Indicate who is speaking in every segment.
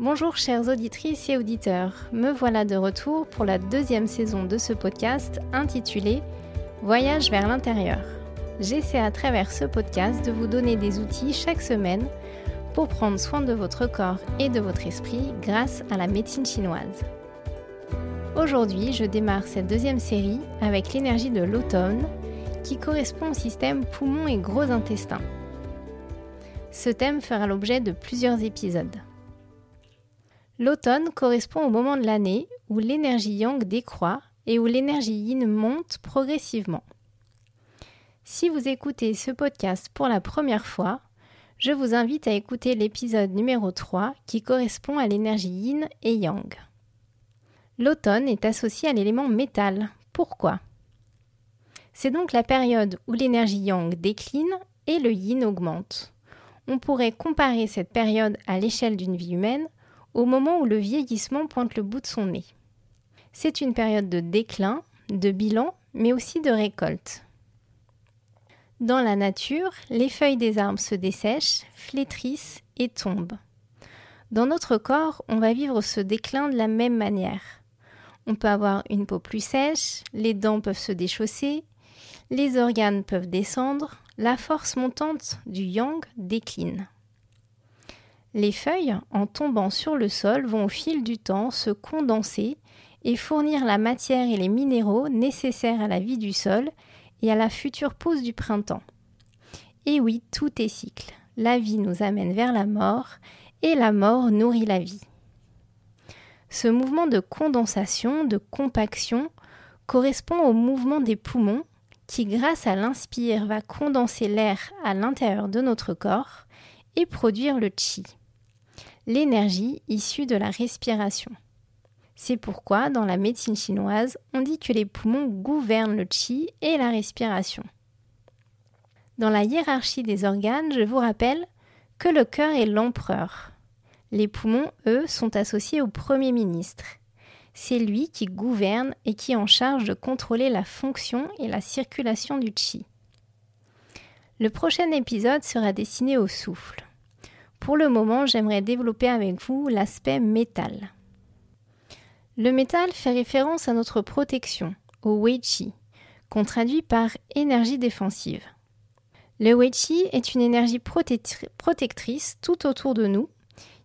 Speaker 1: Bonjour chères auditrices et auditeurs, me voilà de retour pour la deuxième saison de ce podcast intitulé Voyage vers l'intérieur. J'essaie à travers ce podcast de vous donner des outils chaque semaine pour prendre soin de votre corps et de votre esprit grâce à la médecine chinoise. Aujourd'hui, je démarre cette deuxième série avec l'énergie de l'automne qui correspond au système poumon et gros intestin. Ce thème fera l'objet de plusieurs épisodes. L'automne correspond au moment de l'année où l'énergie yang décroît et où l'énergie yin monte progressivement. Si vous écoutez ce podcast pour la première fois, je vous invite à écouter l'épisode numéro 3 qui correspond à l'énergie yin et yang. L'automne est associé à l'élément métal. Pourquoi? C'est donc la période où l'énergie yang décline et le yin augmente. On pourrait comparer cette période à l'échelle d'une vie humaine au moment où le vieillissement pointe le bout de son nez. C'est une période de déclin, de bilan, mais aussi de récolte. Dans la nature, les feuilles des arbres se dessèchent, flétrissent et tombent. Dans notre corps, on va vivre ce déclin de la même manière. On peut avoir une peau plus sèche, les dents peuvent se déchausser, les organes peuvent descendre, la force montante du yang décline. Les feuilles, en tombant sur le sol, vont au fil du temps se condenser et fournir la matière et les minéraux nécessaires à la vie du sol et à la future pousse du printemps. Et oui, tout est cycle. La vie nous amène vers la mort et la mort nourrit la vie. Ce mouvement de condensation, de compaction, correspond au mouvement des poumons qui, grâce à l'inspire, va condenser l'air à l'intérieur de notre corps et produire le chi l'énergie issue de la respiration. C'est pourquoi, dans la médecine chinoise, on dit que les poumons gouvernent le qi et la respiration. Dans la hiérarchie des organes, je vous rappelle que le cœur est l'empereur. Les poumons, eux, sont associés au Premier ministre. C'est lui qui gouverne et qui est en charge de contrôler la fonction et la circulation du qi. Le prochain épisode sera destiné au souffle. Pour le moment, j'aimerais développer avec vous l'aspect métal. Le métal fait référence à notre protection, au Wei Qi, qu'on traduit par énergie défensive. Le Wei Qi est une énergie protectrice tout autour de nous,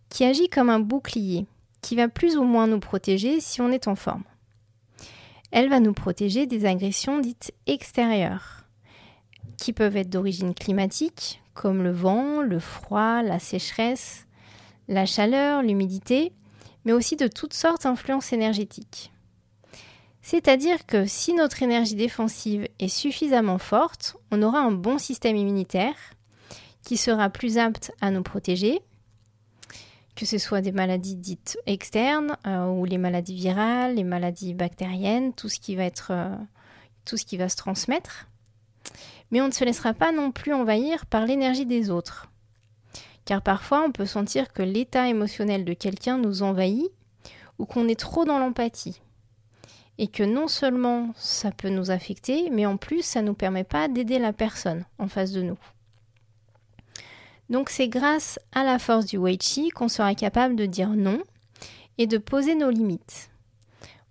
Speaker 1: qui agit comme un bouclier, qui va plus ou moins nous protéger si on est en forme. Elle va nous protéger des agressions dites extérieures, qui peuvent être d'origine climatique, comme le vent, le froid, la sécheresse, la chaleur, l'humidité, mais aussi de toutes sortes d'influences énergétiques. C'est-à-dire que si notre énergie défensive est suffisamment forte, on aura un bon système immunitaire qui sera plus apte à nous protéger, que ce soit des maladies dites externes euh, ou les maladies virales, les maladies bactériennes, tout ce qui va être euh, tout ce qui va se transmettre mais on ne se laissera pas non plus envahir par l'énergie des autres. Car parfois on peut sentir que l'état émotionnel de quelqu'un nous envahit ou qu'on est trop dans l'empathie. Et que non seulement ça peut nous affecter, mais en plus ça ne nous permet pas d'aider la personne en face de nous. Donc c'est grâce à la force du Wei Chi qu'on sera capable de dire non et de poser nos limites.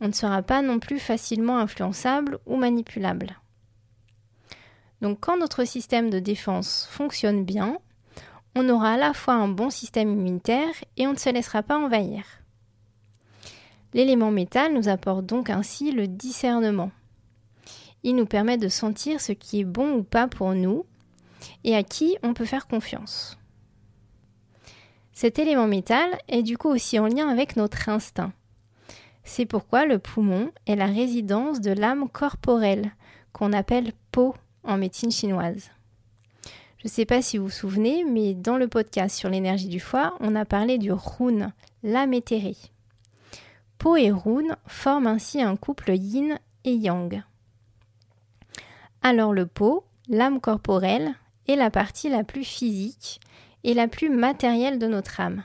Speaker 1: On ne sera pas non plus facilement influençable ou manipulable. Donc quand notre système de défense fonctionne bien, on aura à la fois un bon système immunitaire et on ne se laissera pas envahir. L'élément métal nous apporte donc ainsi le discernement. Il nous permet de sentir ce qui est bon ou pas pour nous et à qui on peut faire confiance. Cet élément métal est du coup aussi en lien avec notre instinct. C'est pourquoi le poumon est la résidence de l'âme corporelle, qu'on appelle peau en médecine chinoise. Je ne sais pas si vous vous souvenez, mais dans le podcast sur l'énergie du foie, on a parlé du rune, l'âme éthérée. Po et rune forment ainsi un couple yin et yang. Alors le Po, l'âme corporelle, est la partie la plus physique et la plus matérielle de notre âme.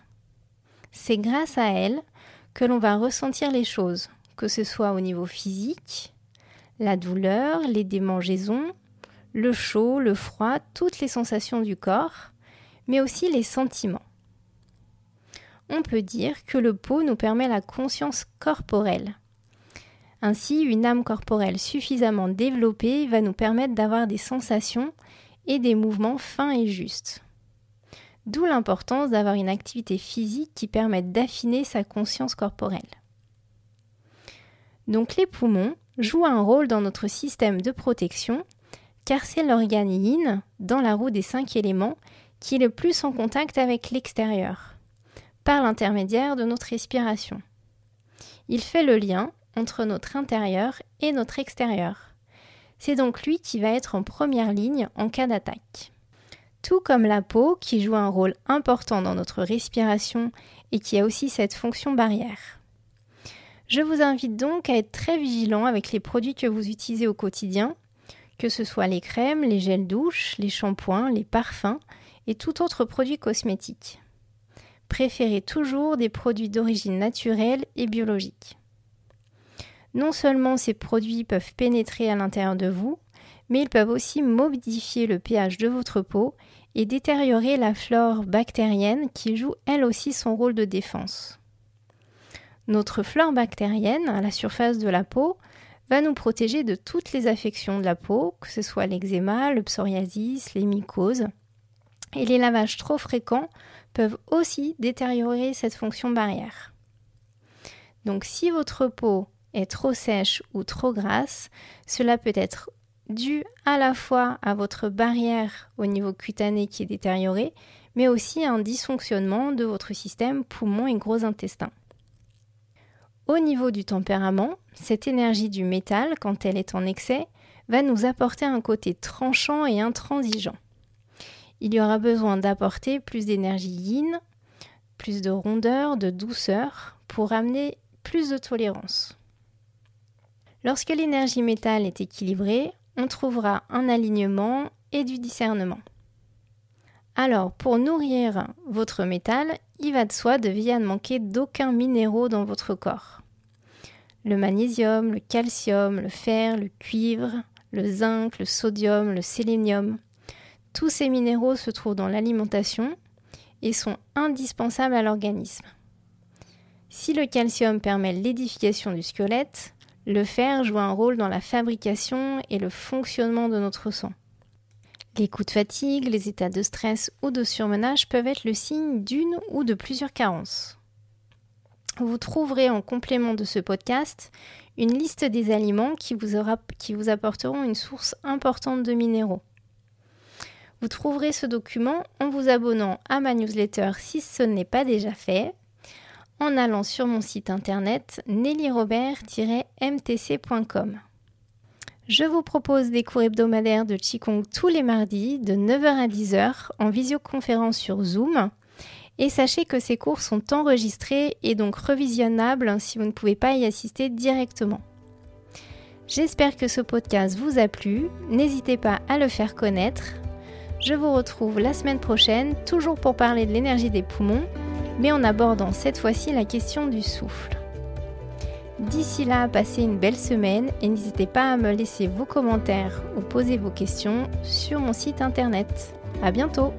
Speaker 1: C'est grâce à elle que l'on va ressentir les choses, que ce soit au niveau physique, la douleur, les démangeaisons, le chaud, le froid, toutes les sensations du corps, mais aussi les sentiments. on peut dire que le pot nous permet la conscience corporelle. Ainsi, une âme corporelle suffisamment développée va nous permettre d'avoir des sensations et des mouvements fins et justes. D'où l'importance d'avoir une activité physique qui permette d'affiner sa conscience corporelle. Donc les poumons jouent un rôle dans notre système de protection car c'est l'organe yin dans la roue des cinq éléments qui est le plus en contact avec l'extérieur, par l'intermédiaire de notre respiration. Il fait le lien entre notre intérieur et notre extérieur. C'est donc lui qui va être en première ligne en cas d'attaque. Tout comme la peau qui joue un rôle important dans notre respiration et qui a aussi cette fonction barrière. Je vous invite donc à être très vigilant avec les produits que vous utilisez au quotidien, que ce soit les crèmes, les gels douche, les shampoings, les parfums et tout autre produit cosmétique. Préférez toujours des produits d'origine naturelle et biologique. Non seulement ces produits peuvent pénétrer à l'intérieur de vous, mais ils peuvent aussi modifier le pH de votre peau et détériorer la flore bactérienne qui joue elle aussi son rôle de défense. Notre flore bactérienne à la surface de la peau va nous protéger de toutes les affections de la peau, que ce soit l'eczéma, le psoriasis, les mycoses. Et les lavages trop fréquents peuvent aussi détériorer cette fonction barrière. Donc si votre peau est trop sèche ou trop grasse, cela peut être dû à la fois à votre barrière au niveau cutané qui est détériorée, mais aussi à un dysfonctionnement de votre système poumon et gros intestin. Au niveau du tempérament, cette énergie du métal, quand elle est en excès, va nous apporter un côté tranchant et intransigeant. Il y aura besoin d'apporter plus d'énergie yin, plus de rondeur, de douceur, pour amener plus de tolérance. Lorsque l'énergie métal est équilibrée, on trouvera un alignement et du discernement. Alors, pour nourrir votre métal, il va de soi de ne manquer d'aucun minéraux dans votre corps. Le magnésium, le calcium, le fer, le cuivre, le zinc, le sodium, le sélénium, tous ces minéraux se trouvent dans l'alimentation et sont indispensables à l'organisme. Si le calcium permet l'édification du squelette, le fer joue un rôle dans la fabrication et le fonctionnement de notre sang. Les coups de fatigue, les états de stress ou de surmenage peuvent être le signe d'une ou de plusieurs carences. Vous trouverez en complément de ce podcast une liste des aliments qui vous, apporteront une source importante de minéraux. Vous trouverez ce document en vous abonnant à ma newsletter si ce n'est pas déjà fait en allant sur mon site internet nellyrobert-mtc.com. Je vous propose des cours hebdomadaires de Qigong tous les mardis de 9h à 10h en visioconférence sur Zoom. Et sachez que ces cours sont enregistrés et donc revisionnables si vous ne pouvez pas y assister directement. J'espère que ce podcast vous a plu. N'hésitez pas à le faire connaître. Je vous retrouve la semaine prochaine, toujours pour parler de l'énergie des poumons mais en abordant cette fois-ci la question du souffle. D'ici là, passez une belle semaine et n'hésitez pas à me laisser vos commentaires ou poser vos questions sur mon site internet. À bientôt!